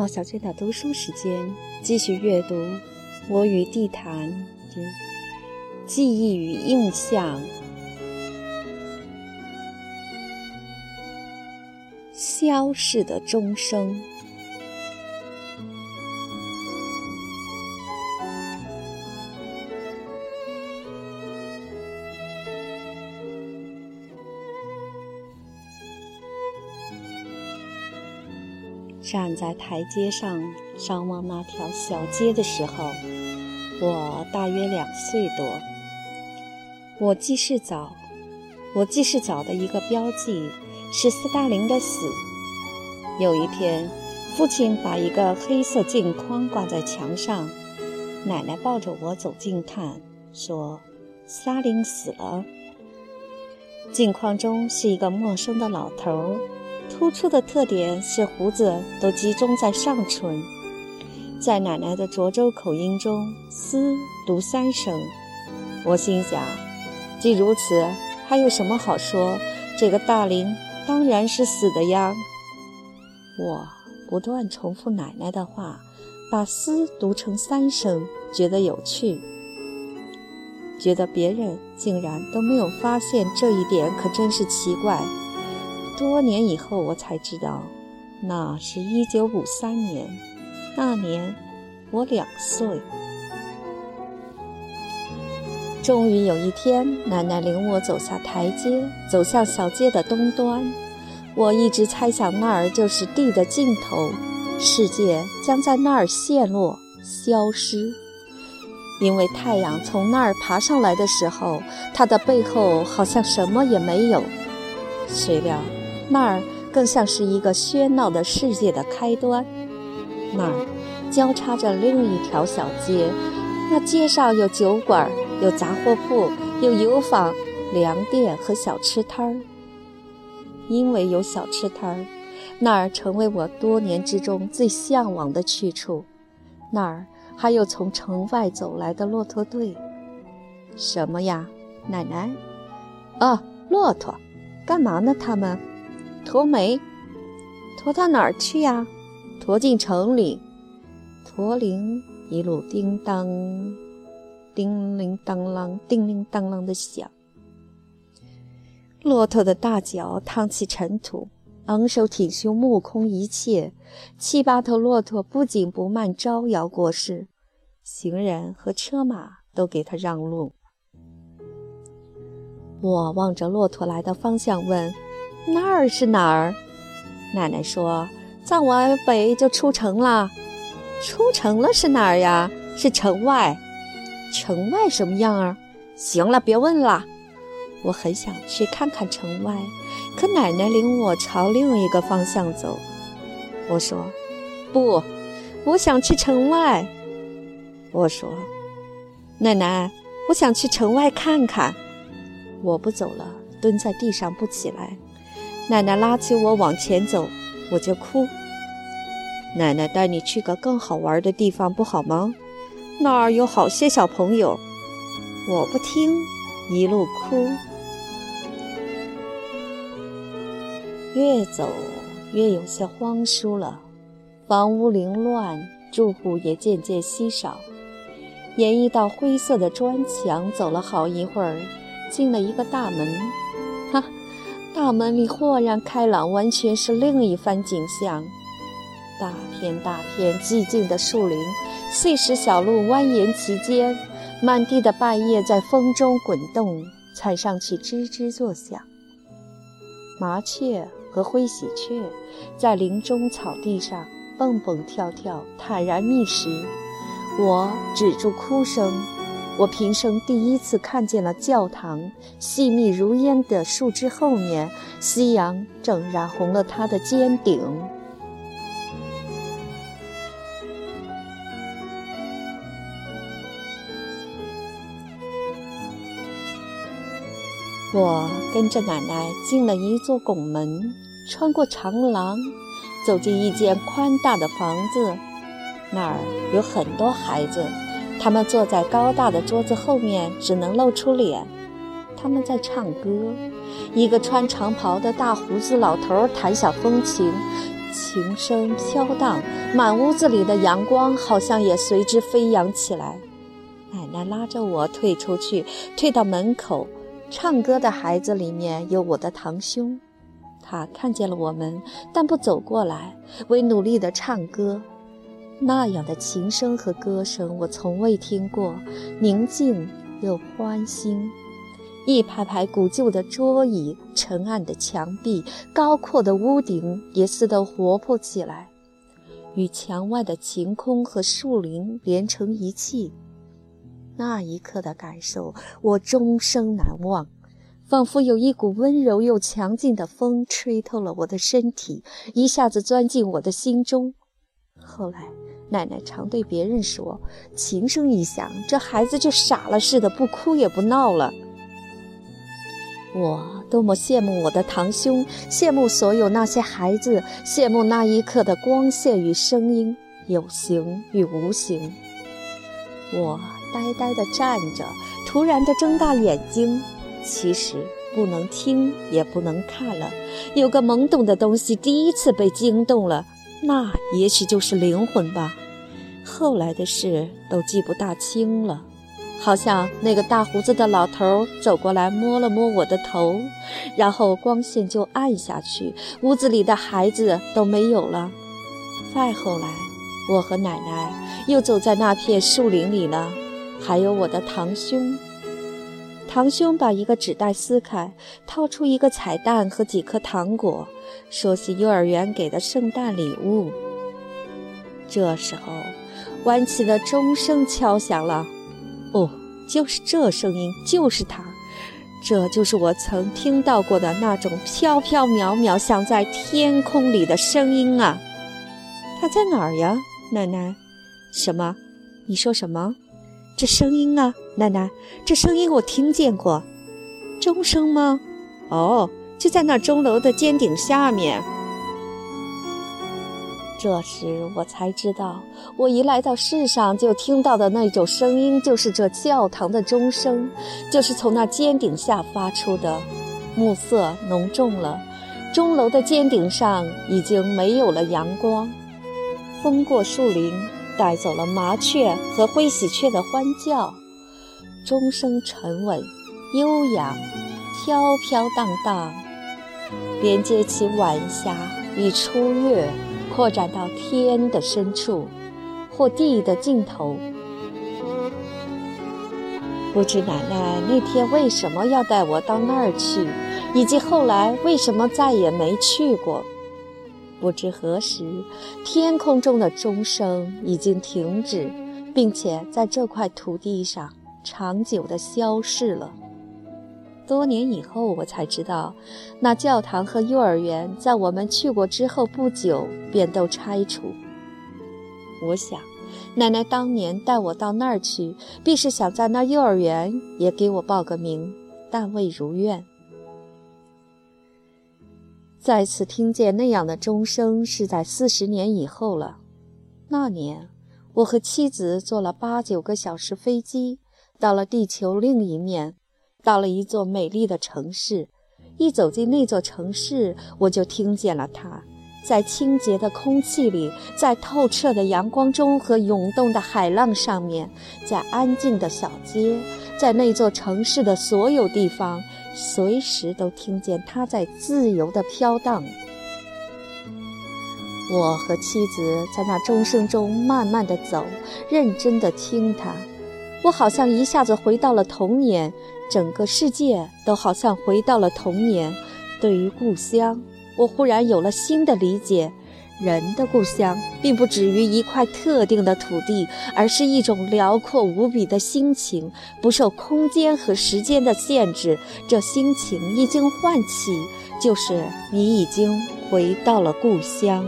到小娟的读书时间，继续阅读《我与地坛之记忆与印象》。消逝的钟声。站在台阶上张望那条小街的时候，我大约两岁多。我记事早，我记事早的一个标记是斯大林的死。有一天，父亲把一个黑色镜框挂在墙上，奶奶抱着我走近看，说：“斯大林死了。”镜框中是一个陌生的老头儿。突出的特点是胡子都集中在上唇，在奶奶的涿州口音中，“斯”读三声。我心想，既如此，还有什么好说？这个大林当然是死的呀。我不断重复奶奶的话，把“斯”读成三声，觉得有趣，觉得别人竟然都没有发现这一点，可真是奇怪。多年以后，我才知道，那是一九五三年。那年我两岁。终于有一天，奶奶领我走下台阶，走向小街的东端。我一直猜想那儿就是地的尽头，世界将在那儿陷落、消失。因为太阳从那儿爬上来的时候，它的背后好像什么也没有。谁料。那儿更像是一个喧闹的世界的开端，那儿交叉着另一条小街，那街上有酒馆、有杂货铺、有油坊、粮店和小吃摊儿。因为有小吃摊儿，那儿成为我多年之中最向往的去处。那儿还有从城外走来的骆驼队。什么呀，奶奶？啊，骆驼，干嘛呢？他们？驮煤，驮到哪儿去呀？驮进城里。驼铃一路叮当，叮铃当啷，叮铃当啷的响。骆驼的大脚趟起尘土，昂首挺胸，目空一切。七八头骆驼不紧不慢，招摇过市，行人和车马都给他让路。我望着骆驼来的方向问。那儿是哪儿？奶奶说：“藏往北就出城了。出城了是哪儿呀？是城外。城外什么样啊？行了，别问了。我很想去看看城外，可奶奶领我朝另一个方向走。我说：不，我想去城外。我说：奶奶，我想去城外看看。我不走了，蹲在地上不起来。”奶奶拉起我往前走，我就哭。奶奶带你去个更好玩的地方不好吗？那儿有好些小朋友。我不听，一路哭。越走越有些荒疏了，房屋凌乱，住户也渐渐稀少。沿一道灰色的砖墙走了好一会儿，进了一个大门。大门里豁然开朗，完全是另一番景象。大片大片寂静的树林，碎石小路蜿蜒其间，满地的败叶在风中滚动，踩上去吱吱作响。麻雀和灰喜鹊在林中草地上蹦蹦跳跳，坦然觅食。我止住哭声。我平生第一次看见了教堂，细密如烟的树枝后面，夕阳正染红了它的尖顶。我跟着奶奶进了一座拱门，穿过长廊，走进一间宽大的房子，那儿有很多孩子。他们坐在高大的桌子后面，只能露出脸。他们在唱歌。一个穿长袍的大胡子老头谈小风情，琴声飘荡，满屋子里的阳光好像也随之飞扬起来。奶奶拉着我退出去，退到门口。唱歌的孩子里面有我的堂兄，他看见了我们，但不走过来，为努力地唱歌。那样的琴声和歌声，我从未听过，宁静又欢欣。一排排古旧的桌椅，沉暗的墙壁，高阔的屋顶也似的活泼起来，与墙外的晴空和树林连成一气。那一刻的感受，我终生难忘，仿佛有一股温柔又强劲的风吹透了我的身体，一下子钻进我的心中。后来。奶奶常对别人说：“琴声一响，这孩子就傻了似的，不哭也不闹了。”我多么羡慕我的堂兄，羡慕所有那些孩子，羡慕那一刻的光线与声音，有形与无形。我呆呆地站着，突然地睁大眼睛。其实不能听，也不能看了，有个懵懂的东西第一次被惊动了。那也许就是灵魂吧。后来的事都记不大清了，好像那个大胡子的老头走过来摸了摸我的头，然后光线就暗下去，屋子里的孩子都没有了。再后来，我和奶奶又走在那片树林里了，还有我的堂兄。堂兄把一个纸袋撕开，掏出一个彩蛋和几颗糖果。说是幼儿园给的圣诞礼物。这时候，弯起的钟声敲响了。哦，就是这声音，就是它，这就是我曾听到过的那种飘飘渺渺、响在天空里的声音啊！它在哪儿呀，奶奶？什么？你说什么？这声音啊，奶奶，这声音我听见过。钟声吗？哦。就在那钟楼的尖顶下面。这时我才知道，我一来到世上就听到的那种声音，就是这教堂的钟声，就是从那尖顶下发出的。暮色浓重了，钟楼的尖顶上已经没有了阳光。风过树林，带走了麻雀和灰喜鹊的欢叫。钟声沉稳、悠扬、飘飘荡荡。连接起晚霞与初月，扩展到天的深处或地的尽头。不知奶奶那天为什么要带我到那儿去，以及后来为什么再也没去过。不知何时，天空中的钟声已经停止，并且在这块土地上长久地消逝了。多年以后，我才知道，那教堂和幼儿园在我们去过之后不久便都拆除。我想，奶奶当年带我到那儿去，必是想在那幼儿园也给我报个名，但未如愿。再次听见那样的钟声，是在四十年以后了。那年，我和妻子坐了八九个小时飞机，到了地球另一面。到了一座美丽的城市，一走进那座城市，我就听见了它，在清洁的空气里，在透彻的阳光中和涌动的海浪上面，在安静的小街，在那座城市的所有地方，随时都听见它在自由地飘荡。我和妻子在那钟声中慢慢地走，认真地听它。我好像一下子回到了童年。整个世界都好像回到了童年。对于故乡，我忽然有了新的理解：人的故乡并不止于一块特定的土地，而是一种辽阔无比的心情，不受空间和时间的限制。这心情一经唤起，就是你已经回到了故乡。